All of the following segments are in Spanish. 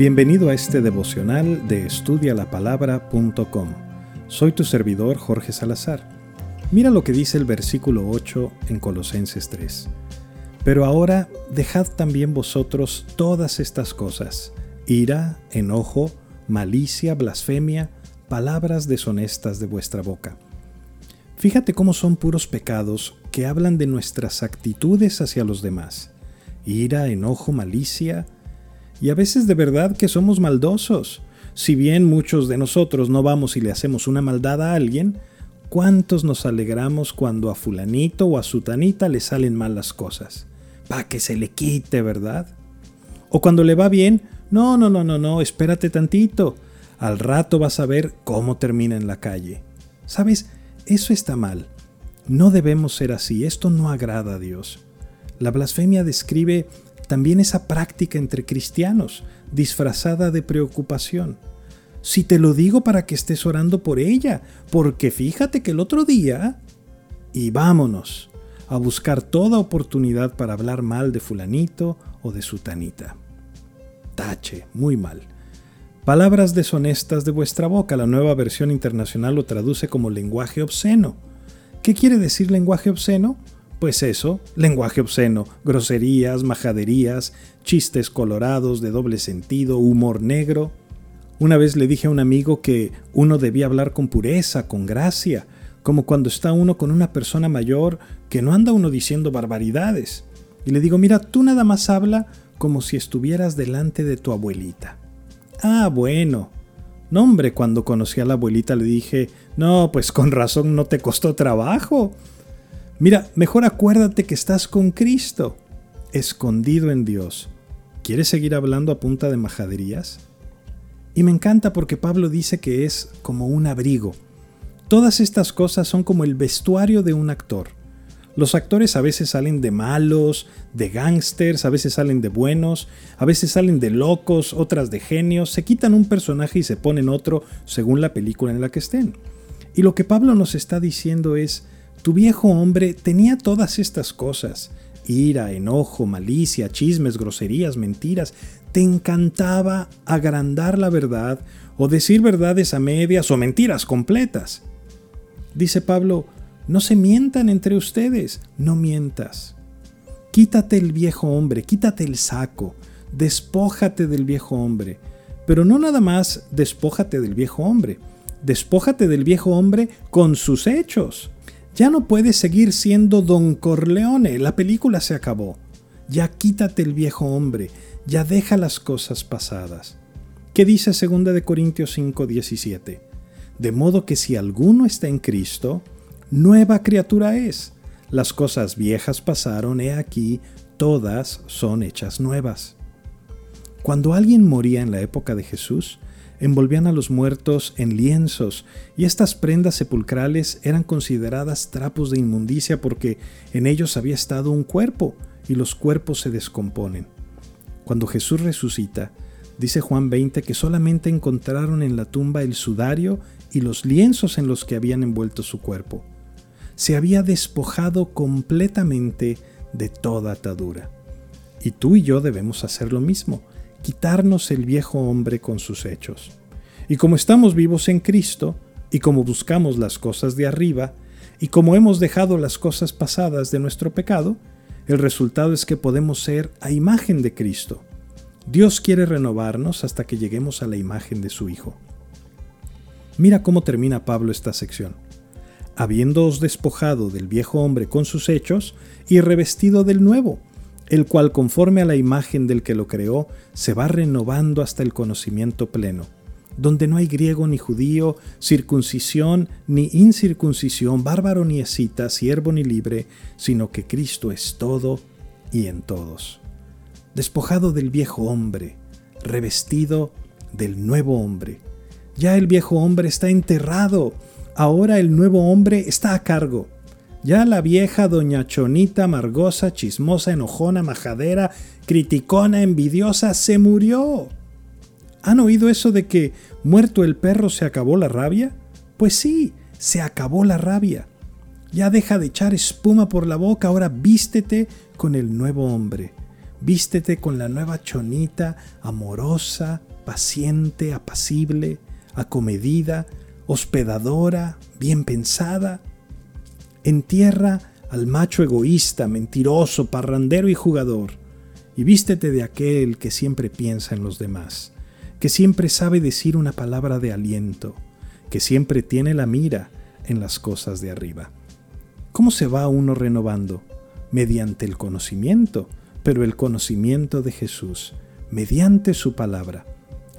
Bienvenido a este devocional de estudialapalabra.com. Soy tu servidor Jorge Salazar. Mira lo que dice el versículo 8 en Colosenses 3. Pero ahora dejad también vosotros todas estas cosas, ira, enojo, malicia, blasfemia, palabras deshonestas de vuestra boca. Fíjate cómo son puros pecados que hablan de nuestras actitudes hacia los demás. Ira, enojo, malicia, y a veces de verdad que somos maldosos. Si bien muchos de nosotros no vamos y le hacemos una maldad a alguien, ¿cuántos nos alegramos cuando a fulanito o a sutanita le salen mal las cosas? Pa' que se le quite, ¿verdad? O cuando le va bien, no, no, no, no, no, espérate tantito. Al rato vas a ver cómo termina en la calle. ¿Sabes? Eso está mal. No debemos ser así, esto no agrada a Dios. La blasfemia describe también esa práctica entre cristianos, disfrazada de preocupación. Si te lo digo para que estés orando por ella, porque fíjate que el otro día... Y vámonos a buscar toda oportunidad para hablar mal de fulanito o de sutanita. Tache, muy mal. Palabras deshonestas de vuestra boca, la nueva versión internacional lo traduce como lenguaje obsceno. ¿Qué quiere decir lenguaje obsceno? Pues eso, lenguaje obsceno, groserías, majaderías, chistes colorados de doble sentido, humor negro. Una vez le dije a un amigo que uno debía hablar con pureza, con gracia, como cuando está uno con una persona mayor que no anda uno diciendo barbaridades. Y le digo, mira, tú nada más habla como si estuvieras delante de tu abuelita. Ah, bueno. No, hombre, cuando conocí a la abuelita le dije, no, pues con razón no te costó trabajo. Mira, mejor acuérdate que estás con Cristo, escondido en Dios. ¿Quieres seguir hablando a punta de majaderías? Y me encanta porque Pablo dice que es como un abrigo. Todas estas cosas son como el vestuario de un actor. Los actores a veces salen de malos, de gángsters, a veces salen de buenos, a veces salen de locos, otras de genios, se quitan un personaje y se ponen otro según la película en la que estén. Y lo que Pablo nos está diciendo es, tu viejo hombre tenía todas estas cosas, ira, enojo, malicia, chismes, groserías, mentiras. Te encantaba agrandar la verdad o decir verdades a medias o mentiras completas. Dice Pablo, no se mientan entre ustedes, no mientas. Quítate el viejo hombre, quítate el saco, despójate del viejo hombre. Pero no nada más despójate del viejo hombre, despójate del viejo hombre con sus hechos. Ya no puedes seguir siendo Don Corleone, la película se acabó. Ya quítate el viejo hombre, ya deja las cosas pasadas. ¿Qué dice 2 de Corintios 5:17? De modo que si alguno está en Cristo, nueva criatura es. Las cosas viejas pasaron, he aquí, todas son hechas nuevas. Cuando alguien moría en la época de Jesús, envolvían a los muertos en lienzos, y estas prendas sepulcrales eran consideradas trapos de inmundicia porque en ellos había estado un cuerpo, y los cuerpos se descomponen. Cuando Jesús resucita, dice Juan 20 que solamente encontraron en la tumba el sudario y los lienzos en los que habían envuelto su cuerpo. Se había despojado completamente de toda atadura. Y tú y yo debemos hacer lo mismo quitarnos el viejo hombre con sus hechos. Y como estamos vivos en Cristo, y como buscamos las cosas de arriba, y como hemos dejado las cosas pasadas de nuestro pecado, el resultado es que podemos ser a imagen de Cristo. Dios quiere renovarnos hasta que lleguemos a la imagen de su Hijo. Mira cómo termina Pablo esta sección. Habiéndoos despojado del viejo hombre con sus hechos y revestido del nuevo, el cual conforme a la imagen del que lo creó, se va renovando hasta el conocimiento pleno, donde no hay griego ni judío, circuncisión ni incircuncisión, bárbaro ni escita, siervo ni libre, sino que Cristo es todo y en todos. Despojado del viejo hombre, revestido del nuevo hombre. Ya el viejo hombre está enterrado, ahora el nuevo hombre está a cargo ya la vieja doña Chonita, amargosa, chismosa, enojona, majadera, criticona, envidiosa, se murió. ¿Han oído eso de que muerto el perro se acabó la rabia? Pues sí, se acabó la rabia. Ya deja de echar espuma por la boca, ahora vístete con el nuevo hombre. Vístete con la nueva chonita, amorosa, paciente, apacible, acomedida, hospedadora, bien pensada. Entierra al macho egoísta, mentiroso, parrandero y jugador, y vístete de aquel que siempre piensa en los demás, que siempre sabe decir una palabra de aliento, que siempre tiene la mira en las cosas de arriba. ¿Cómo se va uno renovando? Mediante el conocimiento, pero el conocimiento de Jesús, mediante su palabra,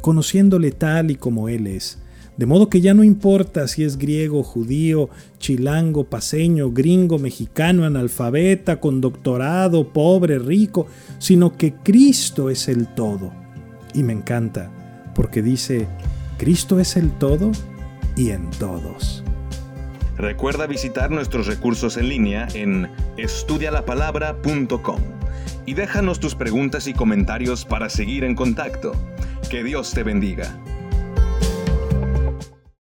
conociéndole tal y como Él es, de modo que ya no importa si es griego, judío, chilango, paseño, gringo, mexicano, analfabeta, con doctorado, pobre, rico, sino que Cristo es el todo. Y me encanta, porque dice, Cristo es el todo y en todos. Recuerda visitar nuestros recursos en línea en estudialapalabra.com y déjanos tus preguntas y comentarios para seguir en contacto. Que Dios te bendiga.